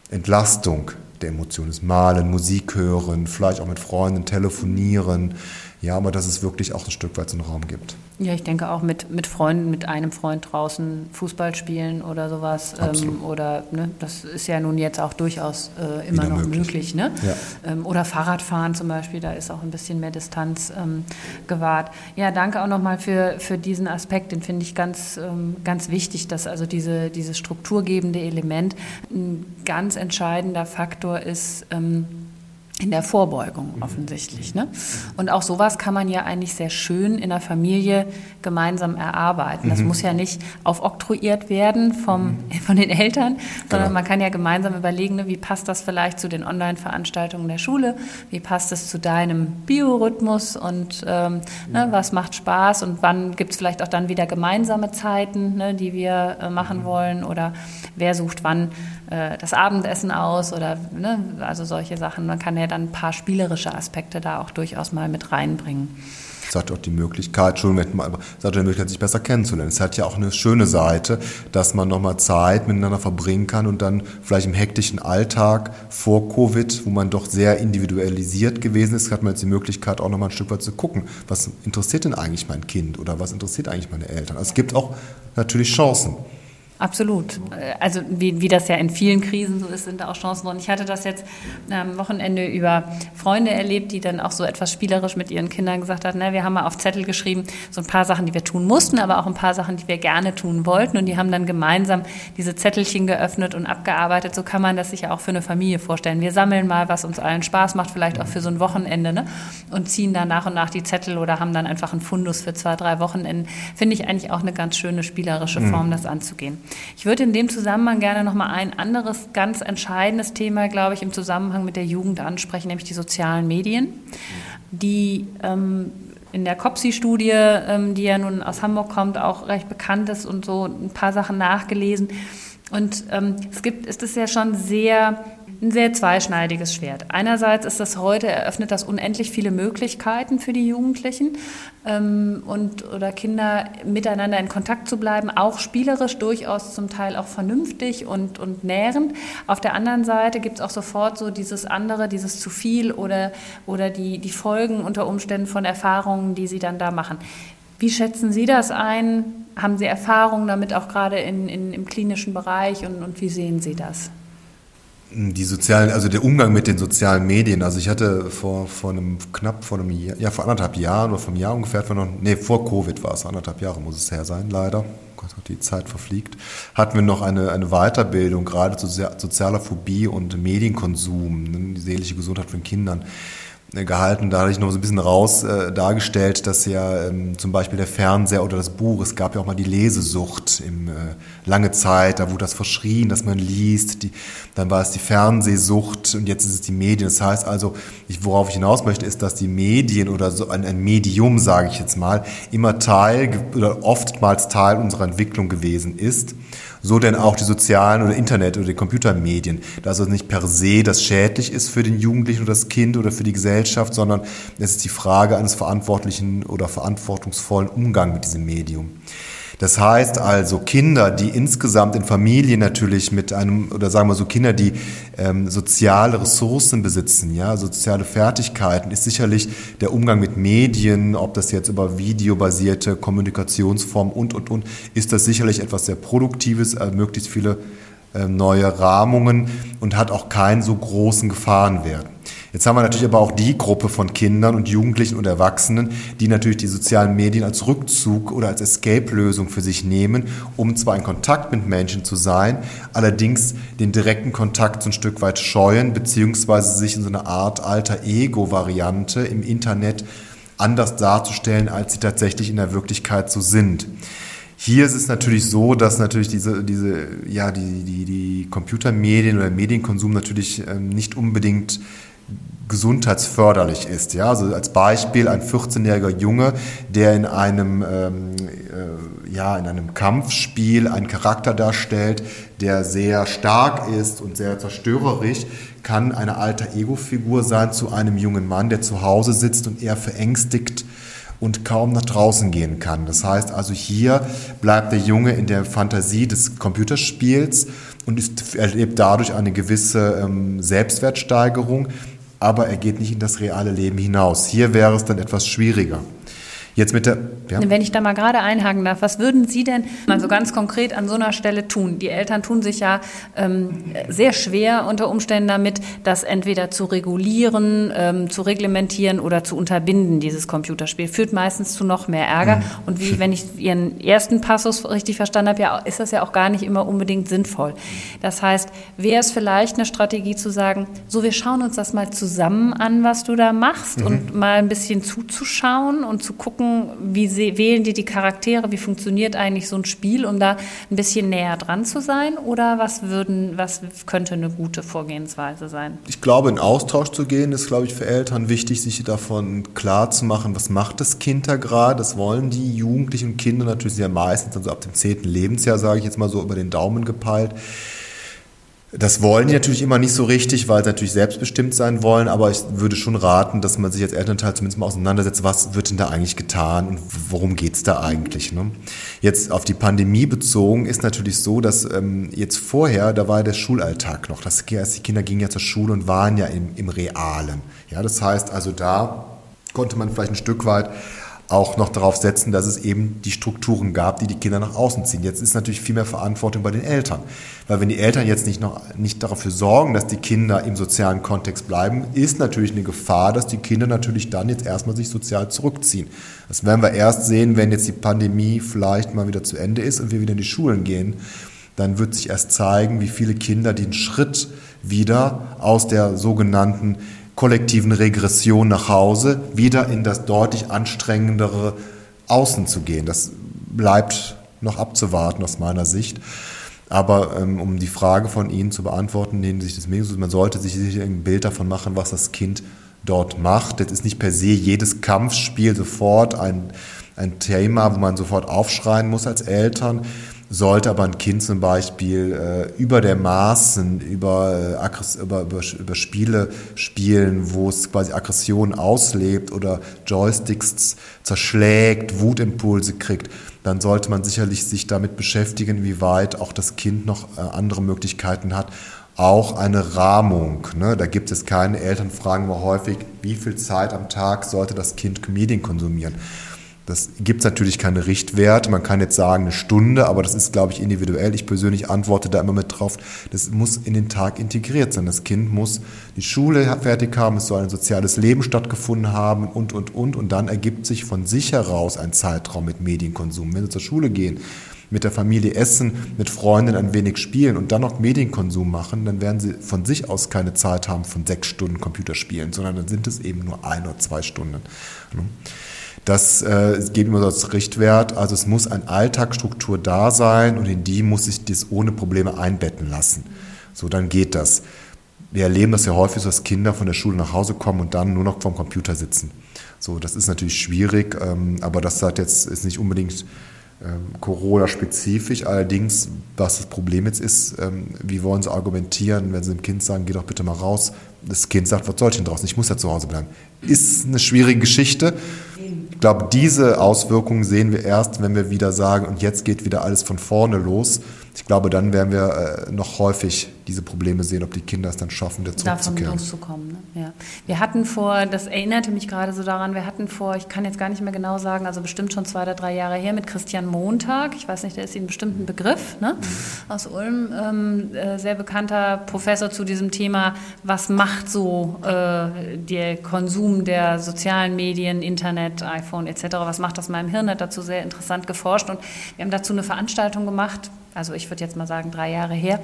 Entlastung der Emotionen ist. Malen, Musik hören, vielleicht auch mit Freunden telefonieren, Ja, aber dass es wirklich auch ein Stück weit so einen Raum gibt. Ja, ich denke auch mit, mit Freunden, mit einem Freund draußen Fußball spielen oder sowas. Ähm, oder ne, das ist ja nun jetzt auch durchaus äh, immer Wieder noch möglich, möglich ne? Ja. Ähm, oder Fahrradfahren zum Beispiel, da ist auch ein bisschen mehr Distanz ähm, gewahrt. Ja, danke auch nochmal für, für diesen Aspekt, den finde ich ganz, ähm, ganz wichtig, dass also diese, dieses strukturgebende Element ein ganz entscheidender Faktor ist ähm, in der Vorbeugung offensichtlich. Ne? Und auch sowas kann man ja eigentlich sehr schön in der Familie gemeinsam erarbeiten. Das mhm. muss ja nicht aufoktroyiert werden vom, mhm. von den Eltern, sondern genau. man kann ja gemeinsam überlegen, ne, wie passt das vielleicht zu den Online-Veranstaltungen der Schule, wie passt es zu deinem Biorhythmus und ähm, ne, was macht Spaß und wann gibt es vielleicht auch dann wieder gemeinsame Zeiten, ne, die wir äh, machen mhm. wollen oder wer sucht wann äh, das Abendessen aus oder ne, also solche Sachen. Man kann ja dann ein paar spielerische Aspekte da auch durchaus mal mit reinbringen. Es hat auch die Möglichkeit, Entschuldigung, aber es hat die Möglichkeit, sich besser kennenzulernen. Es hat ja auch eine schöne Seite, dass man nochmal Zeit miteinander verbringen kann und dann vielleicht im hektischen Alltag vor Covid, wo man doch sehr individualisiert gewesen ist, hat man jetzt die Möglichkeit, auch nochmal ein Stück weit zu gucken, was interessiert denn eigentlich mein Kind oder was interessiert eigentlich meine Eltern. Also es gibt auch natürlich Chancen. Absolut. Also wie, wie das ja in vielen Krisen so ist, sind da auch Chancen. Und ich hatte das jetzt am Wochenende über Freunde erlebt, die dann auch so etwas spielerisch mit ihren Kindern gesagt haben, na, wir haben mal auf Zettel geschrieben, so ein paar Sachen, die wir tun mussten, aber auch ein paar Sachen, die wir gerne tun wollten. Und die haben dann gemeinsam diese Zettelchen geöffnet und abgearbeitet. So kann man das sich ja auch für eine Familie vorstellen. Wir sammeln mal, was uns allen Spaß macht, vielleicht auch für so ein Wochenende, ne? und ziehen dann nach und nach die Zettel oder haben dann einfach einen Fundus für zwei, drei Wochenenden. Finde ich eigentlich auch eine ganz schöne spielerische mhm. Form, das anzugehen. Ich würde in dem Zusammenhang gerne noch mal ein anderes ganz entscheidendes Thema, glaube ich, im Zusammenhang mit der Jugend ansprechen, nämlich die sozialen Medien, die ähm, in der COPSI-Studie, ähm, die ja nun aus Hamburg kommt, auch recht bekannt ist und so ein paar Sachen nachgelesen. Und ähm, es gibt, ist es ja schon sehr ein sehr zweischneidiges Schwert. Einerseits ist das heute, eröffnet das unendlich viele Möglichkeiten für die Jugendlichen ähm, und oder Kinder miteinander in Kontakt zu bleiben, auch spielerisch, durchaus zum Teil auch vernünftig und, und nährend. Auf der anderen Seite gibt es auch sofort so dieses andere, dieses zu viel oder, oder die, die Folgen unter Umständen von Erfahrungen, die sie dann da machen. Wie schätzen Sie das ein? Haben Sie Erfahrungen damit auch gerade in, in, im klinischen Bereich und, und wie sehen Sie das? Die sozialen, also der Umgang mit den sozialen Medien. Also ich hatte vor, vor einem knapp vor einem Jahr, ja vor anderthalb Jahren oder vor einem Jahr ungefähr, vor noch, nee, vor Covid war es, anderthalb Jahre muss es her sein, leider. Gott, die Zeit verfliegt, hatten wir noch eine, eine Weiterbildung gerade zu sozialer Phobie und Medienkonsum, ne, die seelische Gesundheit von Kindern. Äh, gehalten. Da hatte ich noch so ein bisschen raus äh, dargestellt, dass ja ähm, zum Beispiel der Fernseher oder das Buch, es gab ja auch mal die Lesesucht im, äh, lange Zeit, da wurde das verschrien, dass man liest, die, dann war es die Fernsehsucht und jetzt ist es die Medien. Das heißt also, ich, worauf ich hinaus möchte, ist, dass die Medien oder so ein, ein Medium, sage ich jetzt mal, immer Teil oder oftmals Teil unserer Entwicklung gewesen ist so denn auch die sozialen oder Internet- oder die Computermedien. Dass es nicht per se das schädlich ist für den Jugendlichen oder das Kind oder für die Gesellschaft, sondern es ist die Frage eines verantwortlichen oder verantwortungsvollen Umgangs mit diesem Medium. Das heißt also, Kinder, die insgesamt in Familien natürlich mit einem, oder sagen wir so, Kinder, die ähm, soziale Ressourcen besitzen, ja, soziale Fertigkeiten, ist sicherlich der Umgang mit Medien, ob das jetzt über videobasierte Kommunikationsformen und, und, und, ist das sicherlich etwas sehr Produktives, äh, möglichst viele äh, neue Rahmungen und hat auch keinen so großen Gefahrenwert. Jetzt haben wir natürlich aber auch die Gruppe von Kindern und Jugendlichen und Erwachsenen, die natürlich die sozialen Medien als Rückzug oder als Escape-Lösung für sich nehmen, um zwar in Kontakt mit Menschen zu sein, allerdings den direkten Kontakt so ein Stück weit scheuen, beziehungsweise sich in so eine Art alter Ego-Variante im Internet anders darzustellen, als sie tatsächlich in der Wirklichkeit so sind. Hier ist es natürlich so, dass natürlich diese, diese, ja, die, die, die Computermedien oder Medienkonsum natürlich ähm, nicht unbedingt gesundheitsförderlich ist. Ja, also als Beispiel ein 14-jähriger Junge, der in einem, ähm, äh, ja, in einem Kampfspiel einen Charakter darstellt, der sehr stark ist und sehr zerstörerisch, kann eine alter Ego-Figur sein zu einem jungen Mann, der zu Hause sitzt und eher verängstigt und kaum nach draußen gehen kann. Das heißt also, hier bleibt der Junge in der Fantasie des Computerspiels und ist, erlebt dadurch eine gewisse ähm, Selbstwertsteigerung, aber er geht nicht in das reale Leben hinaus. Hier wäre es dann etwas schwieriger. Jetzt mit der. Ja. Wenn ich da mal gerade einhaken darf, was würden Sie denn mal so ganz konkret an so einer Stelle tun? Die Eltern tun sich ja ähm, sehr schwer unter Umständen damit, das entweder zu regulieren, ähm, zu reglementieren oder zu unterbinden, dieses Computerspiel. Führt meistens zu noch mehr Ärger. Mhm. Und wie, wenn ich Ihren ersten Passus richtig verstanden habe, ja, ist das ja auch gar nicht immer unbedingt sinnvoll. Das heißt, wäre es vielleicht eine Strategie zu sagen, so, wir schauen uns das mal zusammen an, was du da machst mhm. und mal ein bisschen zuzuschauen und zu gucken, gucken, wie wählen die die Charaktere, wie funktioniert eigentlich so ein Spiel, um da ein bisschen näher dran zu sein? Oder was würden, was könnte eine gute Vorgehensweise sein? Ich glaube, in Austausch zu gehen, ist, glaube ich, für Eltern wichtig, sich davon klar zu machen, was macht das Kind da gerade? Das wollen die Jugendlichen und Kinder natürlich sehr meistens, also ab dem zehnten Lebensjahr, sage ich jetzt mal so über den Daumen gepeilt. Das wollen die natürlich immer nicht so richtig, weil sie natürlich selbstbestimmt sein wollen, aber ich würde schon raten, dass man sich als Elternteil zumindest mal auseinandersetzt, was wird denn da eigentlich getan und worum geht's da eigentlich. Ne? Jetzt auf die Pandemie bezogen ist natürlich so, dass ähm, jetzt vorher, da war der Schulalltag noch, das, die Kinder gingen ja zur Schule und waren ja im, im Realen. Ja, das heißt also da konnte man vielleicht ein Stück weit auch noch darauf setzen, dass es eben die Strukturen gab, die die Kinder nach außen ziehen. Jetzt ist natürlich viel mehr Verantwortung bei den Eltern. Weil wenn die Eltern jetzt nicht, noch, nicht dafür sorgen, dass die Kinder im sozialen Kontext bleiben, ist natürlich eine Gefahr, dass die Kinder natürlich dann jetzt erstmal sich sozial zurückziehen. Das werden wir erst sehen, wenn jetzt die Pandemie vielleicht mal wieder zu Ende ist und wir wieder in die Schulen gehen. Dann wird sich erst zeigen, wie viele Kinder den Schritt wieder aus der sogenannten kollektiven Regression nach Hause wieder in das deutlich anstrengendere Außen zu gehen. Das bleibt noch abzuwarten aus meiner Sicht. Aber ähm, um die Frage von Ihnen zu beantworten, nehmen sich das Medium, man sollte sich sicher ein Bild davon machen, was das Kind dort macht. Das ist nicht per se jedes Kampfspiel sofort ein, ein Thema, wo man sofort aufschreien muss als Eltern. Sollte aber ein Kind zum Beispiel äh, über der Maßen, über, äh, über, über, über Spiele spielen, wo es quasi Aggression auslebt oder Joysticks zerschlägt, Wutimpulse kriegt, dann sollte man sicherlich sich damit beschäftigen, wie weit auch das Kind noch äh, andere Möglichkeiten hat, auch eine Rahmung. Ne? Da gibt es keine Eltern, fragen wir häufig, wie viel Zeit am Tag sollte das Kind Medien konsumieren. Das gibt es natürlich keine Richtwerte. Man kann jetzt sagen eine Stunde, aber das ist, glaube ich, individuell. Ich persönlich antworte da immer mit drauf. Das muss in den Tag integriert sein. Das Kind muss die Schule fertig haben, es soll ein soziales Leben stattgefunden haben und, und, und. Und dann ergibt sich von sich heraus ein Zeitraum mit Medienkonsum. Wenn Sie zur Schule gehen, mit der Familie essen, mit Freunden ein wenig spielen und dann noch Medienkonsum machen, dann werden sie von sich aus keine Zeit haben von sechs Stunden Computerspielen, sondern dann sind es eben nur ein oder zwei Stunden. Das äh, gebe ich immer so als Richtwert. Also es muss eine Alltagsstruktur da sein und in die muss sich das ohne Probleme einbetten lassen. So, dann geht das. Wir erleben das ja häufig, dass Kinder von der Schule nach Hause kommen und dann nur noch vorm Computer sitzen. So, das ist natürlich schwierig, ähm, aber das hat jetzt ist nicht unbedingt ähm, Corona-spezifisch. Allerdings, was das Problem jetzt ist, ähm, wie wollen Sie argumentieren, wenn Sie dem Kind sagen, geh doch bitte mal raus. Das Kind sagt, was soll ich denn draußen? Ich muss ja zu Hause bleiben. Ist eine schwierige Geschichte. Ich glaube, diese Auswirkungen sehen wir erst, wenn wir wieder sagen, und jetzt geht wieder alles von vorne los. Ich glaube, dann werden wir äh, noch häufig diese Probleme sehen, ob die Kinder es dann schaffen, wieder zurückzukehren. Davon loszukommen. Ne? Ja. Wir hatten vor, das erinnerte mich gerade so daran, wir hatten vor, ich kann jetzt gar nicht mehr genau sagen, also bestimmt schon zwei oder drei Jahre her mit Christian Montag, ich weiß nicht, der ist Ihnen bestimmt ein Begriff, ne? Mhm. aus Ulm, ähm, äh, sehr bekannter Professor zu diesem Thema, was macht so äh, der Konsum der sozialen Medien, Internet, iPhone etc., was macht das meinem Hirn, hat dazu sehr interessant geforscht und wir haben dazu eine Veranstaltung gemacht, also ich würde jetzt mal sagen drei Jahre her.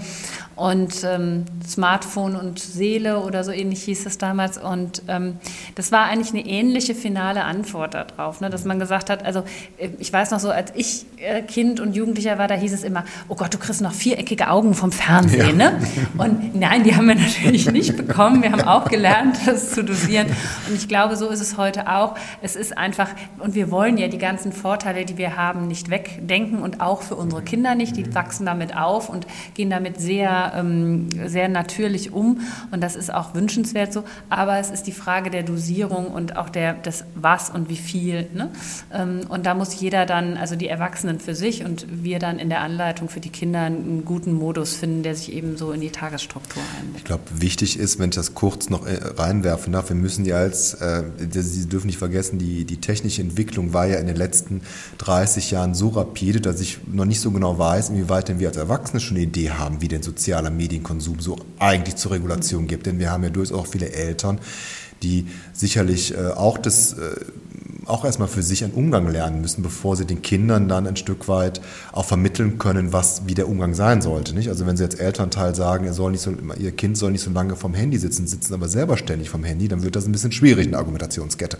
Und ähm, Smartphone und Seele oder so ähnlich hieß es damals. Und ähm, das war eigentlich eine ähnliche finale Antwort darauf, ne? dass man gesagt hat, also äh, ich weiß noch so, als ich äh, Kind und Jugendlicher war, da hieß es immer, oh Gott, du kriegst noch viereckige Augen vom Fernsehen. Ja. Ne? Und nein, die haben wir natürlich nicht bekommen. Wir haben auch gelernt, das zu dosieren. Und ich glaube, so ist es heute auch. Es ist einfach, und wir wollen ja die ganzen Vorteile, die wir haben, nicht wegdenken und auch für unsere Kinder nicht. Die wachsen damit auf und gehen damit sehr, ähm, sehr natürlich um. Und das ist auch wünschenswert so. Aber es ist die Frage der Dosierung und auch der, des Was und wie viel. Ne? Ähm, und da muss jeder dann, also die Erwachsenen für sich und wir dann in der Anleitung für die Kinder einen guten Modus finden, der sich eben so in die Tagesstruktur einbindet. Ich glaube, wichtig ist, wenn ich das kurz noch äh, reinwerfen darf, wir müssen ja als, äh, Sie dürfen nicht vergessen, die, die technische Entwicklung war ja in den letzten 30 Jahren so rapide, dass ich noch nicht so genau weiß, inwieweit denn wir als Erwachsene schon eine Idee haben, wie denn sozialer Medienkonsum so eigentlich zur Regulation gibt. Denn wir haben ja durchaus auch viele Eltern, die sicherlich äh, auch das äh, auch erstmal für sich einen Umgang lernen müssen, bevor sie den Kindern dann ein Stück weit auch vermitteln können, was wie der Umgang sein sollte. Nicht? Also wenn sie jetzt Elternteil sagen, ihr, soll nicht so, ihr Kind soll nicht so lange vom Handy sitzen, sitzen aber selber ständig vom Handy, dann wird das ein bisschen schwierig, eine Argumentationskette.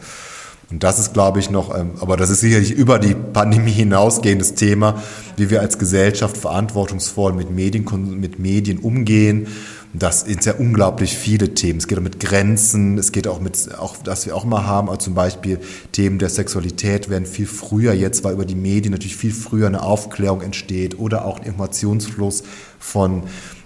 Und das ist, glaube ich, noch, ähm, aber das ist sicherlich über die Pandemie hinausgehendes Thema, wie wir als Gesellschaft verantwortungsvoll mit Medien, mit Medien umgehen das sind ja unglaublich viele Themen. Es geht auch mit Grenzen, es geht auch mit, auch, dass wir auch mal haben, also zum Beispiel Themen der Sexualität werden viel früher jetzt, weil über die Medien natürlich viel früher eine Aufklärung entsteht oder auch ein Informationsfluss von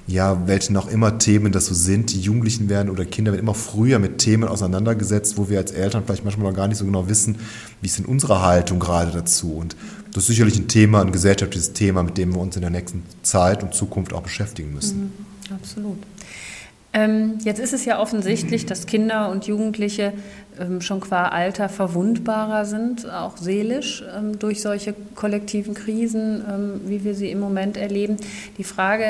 ja, welchen auch immer Themen das so sind. Die Jugendlichen werden oder Kinder werden immer früher mit Themen auseinandergesetzt, wo wir als Eltern vielleicht manchmal noch gar nicht so genau wissen, wie ist denn unsere Haltung gerade dazu. Und das ist sicherlich ein Thema, ein gesellschaftliches Thema, mit dem wir uns in der nächsten Zeit und Zukunft auch beschäftigen müssen. Mhm, absolut. Ähm, jetzt ist es ja offensichtlich, dass Kinder und Jugendliche schon qua Alter verwundbarer sind, auch seelisch, ähm, durch solche kollektiven Krisen, wie wir sie im Moment erleben. Die Frage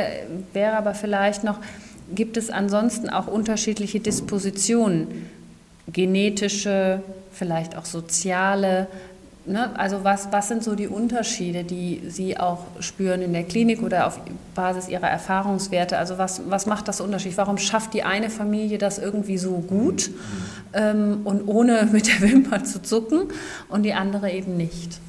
wäre aber vielleicht noch, gibt es ansonsten auch unterschiedliche Dispositionen, genetische, vielleicht auch soziale, Ne? Also was, was sind so die Unterschiede, die Sie auch spüren in der Klinik oder auf Basis Ihrer Erfahrungswerte? Also was, was macht das Unterschied? Warum schafft die eine Familie das irgendwie so gut ähm, und ohne mit der Wimper zu zucken und die andere eben nicht?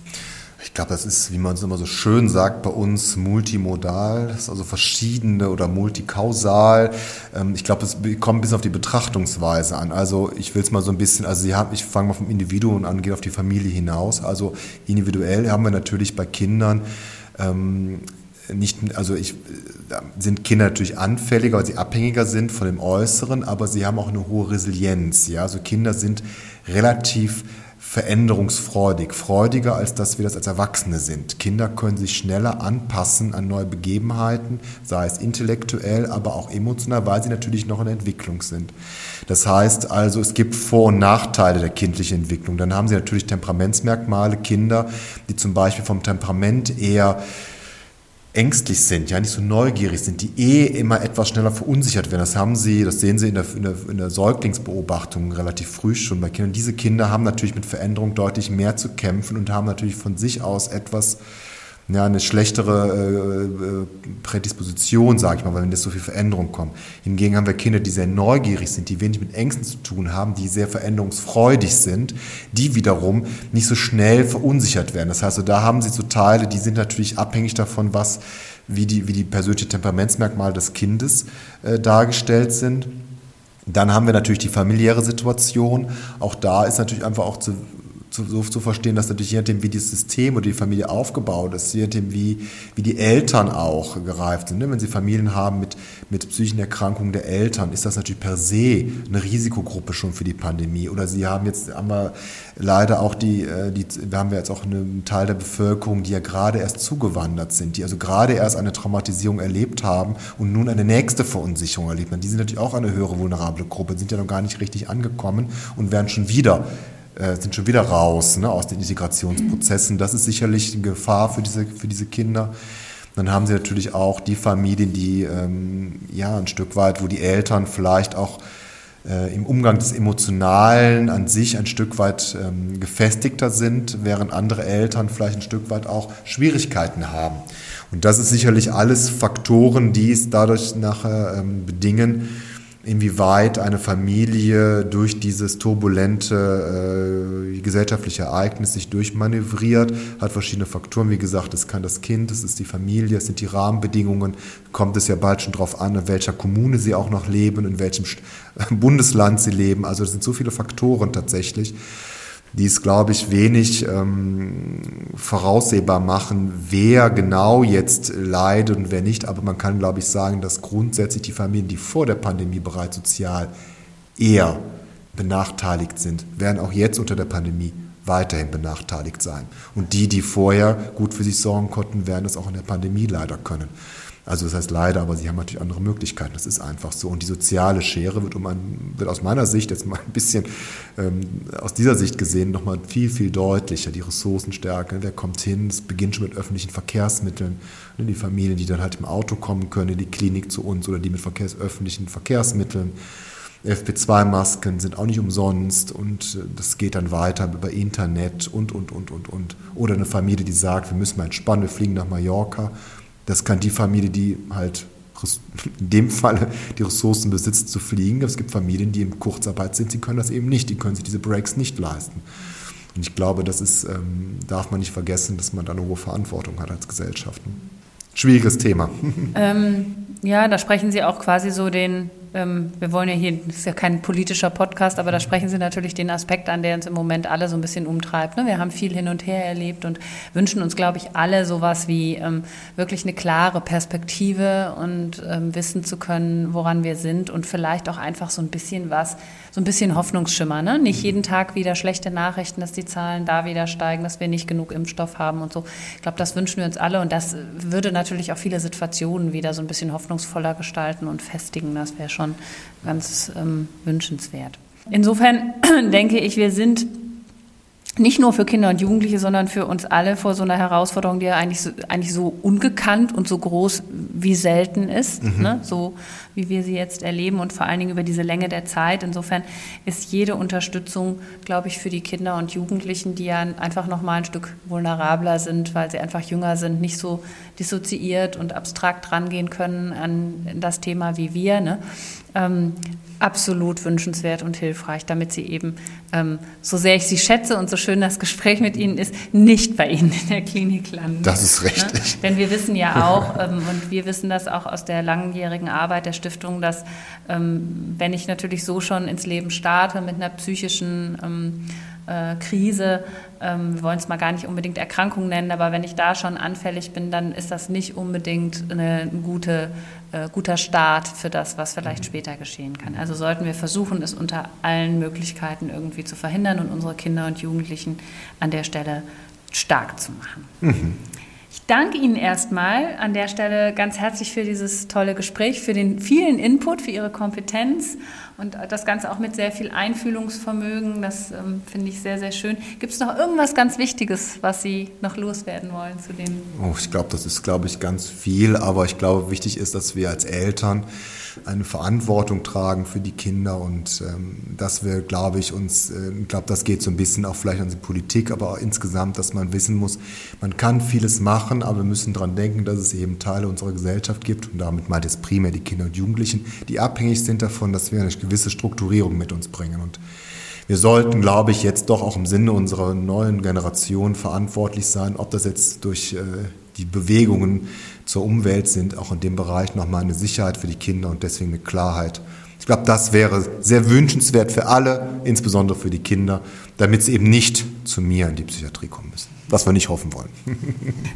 Ich glaube, das ist, wie man es immer so schön sagt, bei uns multimodal, das ist also verschiedene oder multikausal. Ähm, ich glaube, es kommt bis auf die Betrachtungsweise an. Also ich will es mal so ein bisschen, also Sie haben, ich fange mal vom Individuum an, gehe auf die Familie hinaus. Also individuell haben wir natürlich bei Kindern ähm, nicht, also ich, sind Kinder natürlich anfälliger, weil sie abhängiger sind von dem Äußeren, aber sie haben auch eine hohe Resilienz. Ja, also Kinder sind relativ veränderungsfreudig, freudiger als dass wir das als Erwachsene sind. Kinder können sich schneller anpassen an neue Begebenheiten, sei es intellektuell, aber auch emotional, weil sie natürlich noch in Entwicklung sind. Das heißt also, es gibt Vor- und Nachteile der kindlichen Entwicklung. Dann haben sie natürlich Temperamentsmerkmale, Kinder, die zum Beispiel vom Temperament eher ängstlich sind, ja nicht so neugierig sind, die eh immer etwas schneller verunsichert werden. Das haben sie, das sehen Sie in der, in der, in der Säuglingsbeobachtung relativ früh schon bei Kindern. Diese Kinder haben natürlich mit Veränderung deutlich mehr zu kämpfen und haben natürlich von sich aus etwas ja, eine schlechtere äh, äh, Prädisposition, sage ich mal, weil wenn das so viel Veränderung kommt. Hingegen haben wir Kinder, die sehr neugierig sind, die wenig mit Ängsten zu tun haben, die sehr veränderungsfreudig sind, die wiederum nicht so schnell verunsichert werden. Das heißt, so, da haben sie so Teile, die sind natürlich abhängig davon, was, wie die, wie die persönliche Temperamentsmerkmale des Kindes äh, dargestellt sind. Dann haben wir natürlich die familiäre Situation. Auch da ist natürlich einfach auch zu zu, so zu verstehen, dass natürlich je nachdem, wie das System oder die Familie aufgebaut ist, je nachdem, wie, wie die Eltern auch gereift sind. Ne? Wenn Sie Familien haben mit, mit psychischen Erkrankungen der Eltern, ist das natürlich per se eine Risikogruppe schon für die Pandemie. Oder Sie haben jetzt, haben leider auch die, äh, die wir haben jetzt auch einen Teil der Bevölkerung, die ja gerade erst zugewandert sind, die also gerade erst eine Traumatisierung erlebt haben und nun eine nächste Verunsicherung erlebt haben. Die sind natürlich auch eine höhere vulnerable Gruppe, sind ja noch gar nicht richtig angekommen und werden schon wieder äh, sind schon wieder raus ne, aus den Integrationsprozessen. Das ist sicherlich eine Gefahr für diese, für diese Kinder. Dann haben sie natürlich auch die Familien, die ähm, ja ein Stück weit, wo die Eltern vielleicht auch äh, im Umgang des Emotionalen an sich ein Stück weit ähm, gefestigter sind, während andere Eltern vielleicht ein Stück weit auch Schwierigkeiten haben. Und das ist sicherlich alles Faktoren, die es dadurch nachher ähm, bedingen, inwieweit eine Familie durch dieses turbulente äh, gesellschaftliche Ereignis sich durchmanövriert, hat verschiedene Faktoren. Wie gesagt, es kann das Kind, es ist die Familie, es sind die Rahmenbedingungen, kommt es ja bald schon darauf an, in welcher Kommune sie auch noch leben, in welchem Bundesland sie leben. Also es sind so viele Faktoren tatsächlich die es, glaube ich, wenig ähm, voraussehbar machen, wer genau jetzt leidet und wer nicht. Aber man kann, glaube ich, sagen, dass grundsätzlich die Familien, die vor der Pandemie bereits sozial eher benachteiligt sind, werden auch jetzt unter der Pandemie weiterhin benachteiligt sein. Und die, die vorher gut für sich sorgen konnten, werden es auch in der Pandemie leider können. Also das heißt leider, aber sie haben natürlich andere Möglichkeiten. Das ist einfach so. Und die soziale Schere wird, um ein, wird aus meiner Sicht jetzt mal ein bisschen ähm, aus dieser Sicht gesehen nochmal viel, viel deutlicher. Die Ressourcenstärke, wer kommt hin? Es beginnt schon mit öffentlichen Verkehrsmitteln. Ne, die Familien, die dann halt im Auto kommen können, in die Klinik zu uns oder die mit Verkehrs öffentlichen Verkehrsmitteln. FP2-Masken sind auch nicht umsonst und äh, das geht dann weiter über Internet und, und, und, und, und. Oder eine Familie, die sagt, wir müssen mal entspannen, wir fliegen nach Mallorca das kann die Familie, die halt in dem Fall die Ressourcen besitzt, zu fliegen. Es gibt Familien, die in Kurzarbeit sind, sie können das eben nicht, die können sich diese Breaks nicht leisten. Und ich glaube, das ist, ähm, darf man nicht vergessen, dass man da eine hohe Verantwortung hat als Gesellschaft. Schwieriges Thema. Ähm, ja, da sprechen Sie auch quasi so den ähm, wir wollen ja hier, das ist ja kein politischer Podcast, aber da sprechen Sie natürlich den Aspekt an, der uns im Moment alle so ein bisschen umtreibt. Ne? Wir haben viel hin und her erlebt und wünschen uns, glaube ich, alle sowas wie ähm, wirklich eine klare Perspektive und ähm, wissen zu können, woran wir sind und vielleicht auch einfach so ein bisschen was, so ein bisschen Hoffnungsschimmer. Ne? Nicht jeden Tag wieder schlechte Nachrichten, dass die Zahlen da wieder steigen, dass wir nicht genug Impfstoff haben und so. Ich glaube, das wünschen wir uns alle und das würde natürlich auch viele Situationen wieder so ein bisschen hoffnungsvoller gestalten und festigen. Das wäre schon schon ganz ähm, wünschenswert. Insofern denke ich, wir sind nicht nur für Kinder und Jugendliche, sondern für uns alle vor so einer Herausforderung, die ja eigentlich so, eigentlich so ungekannt und so groß wie selten ist, mhm. ne? so wie wir sie jetzt erleben und vor allen Dingen über diese Länge der Zeit. Insofern ist jede Unterstützung, glaube ich, für die Kinder und Jugendlichen, die ja einfach noch mal ein Stück vulnerabler sind, weil sie einfach jünger sind, nicht so dissoziiert und abstrakt rangehen können an das Thema wie wir. Ne? Ähm, absolut wünschenswert und hilfreich, damit Sie eben, ähm, so sehr ich Sie schätze und so schön das Gespräch mit Ihnen ist, nicht bei Ihnen in der Klinik landen. Das ist richtig. Ne? Denn wir wissen ja auch, ähm, und wir wissen das auch aus der langjährigen Arbeit der Stiftung, dass ähm, wenn ich natürlich so schon ins Leben starte mit einer psychischen ähm, äh, Krise, ähm, wir wollen es mal gar nicht unbedingt Erkrankung nennen, aber wenn ich da schon anfällig bin, dann ist das nicht unbedingt eine, ein gute, äh, guter Start für das, was vielleicht später geschehen kann. Also sollten wir versuchen, es unter allen Möglichkeiten irgendwie zu verhindern und unsere Kinder und Jugendlichen an der Stelle stark zu machen. Mhm danke Ihnen erstmal an der Stelle ganz herzlich für dieses tolle Gespräch, für den vielen Input, für Ihre Kompetenz und das Ganze auch mit sehr viel Einfühlungsvermögen. Das ähm, finde ich sehr, sehr schön. Gibt es noch irgendwas ganz Wichtiges, was Sie noch loswerden wollen zu dem? Oh, ich glaube, das ist, glaube ich, ganz viel, aber ich glaube, wichtig ist, dass wir als Eltern eine Verantwortung tragen für die Kinder und ähm, dass wir, glaube ich, uns, äh, ich glaube, das geht so ein bisschen auch vielleicht an die Politik, aber auch insgesamt, dass man wissen muss, man kann vieles machen, aber wir müssen daran denken, dass es eben Teile unserer Gesellschaft gibt und damit meint es primär die Kinder und Jugendlichen, die abhängig sind davon, dass wir eine gewisse Strukturierung mit uns bringen. Und wir sollten, glaube ich, jetzt doch auch im Sinne unserer neuen Generation verantwortlich sein, ob das jetzt durch äh, die Bewegungen zur Umwelt sind, auch in dem Bereich nochmal eine Sicherheit für die Kinder und deswegen eine Klarheit. Ich glaube, das wäre sehr wünschenswert für alle, insbesondere für die Kinder, damit sie eben nicht zu mir in die Psychiatrie kommen müssen. Was wir nicht hoffen wollen.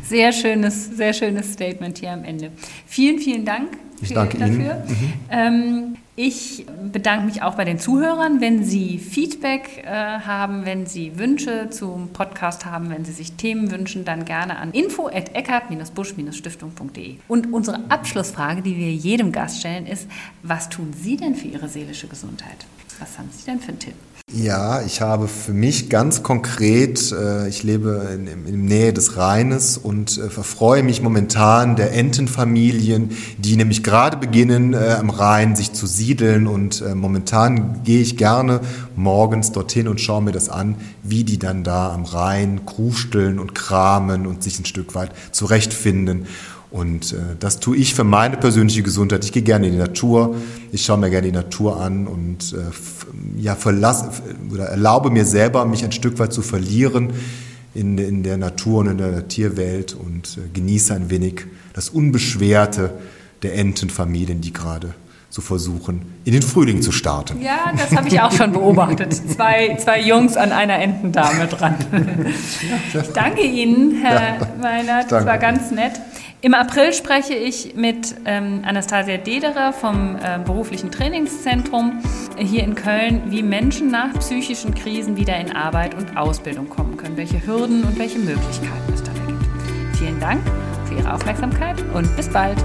Sehr schönes, sehr schönes Statement hier am Ende. Vielen, vielen Dank ich danke dafür. Ihnen. Mhm. Ähm, ich bedanke mich auch bei den Zuhörern. Wenn Sie Feedback äh, haben, wenn Sie Wünsche zum Podcast haben, wenn Sie sich Themen wünschen, dann gerne an info.eckart-busch-stiftung.de. Und unsere Abschlussfrage, die wir jedem Gast stellen, ist, was tun Sie denn für Ihre seelische Gesundheit? Was haben Sie denn für einen Tipp? Ja, ich habe für mich ganz konkret, äh, ich lebe in, in, in Nähe des Rheines und äh, verfreue mich momentan der Entenfamilien, die nämlich gerade beginnen, äh, am Rhein sich zu siedeln. Und äh, momentan gehe ich gerne morgens dorthin und schaue mir das an, wie die dann da am Rhein krusteln und kramen und sich ein Stück weit zurechtfinden. Und äh, das tue ich für meine persönliche Gesundheit. Ich gehe gerne in die Natur, ich schaue mir gerne die Natur an und äh, ja, verlasse oder erlaube mir selber, mich ein Stück weit zu verlieren in, in der Natur und in der Tierwelt und äh, genieße ein wenig das Unbeschwerte der Entenfamilien, die gerade zu versuchen, in den Frühling zu starten. Ja, das habe ich auch schon beobachtet. Zwei, zwei Jungs an einer Entendame dran. Ich danke Ihnen, Herr ja, Meinert. Das war ganz nett. Im April spreche ich mit ähm, Anastasia Dederer vom äh, beruflichen Trainingszentrum hier in Köln, wie Menschen nach psychischen Krisen wieder in Arbeit und Ausbildung kommen können, welche Hürden und welche Möglichkeiten es dabei gibt. Vielen Dank für Ihre Aufmerksamkeit und bis bald.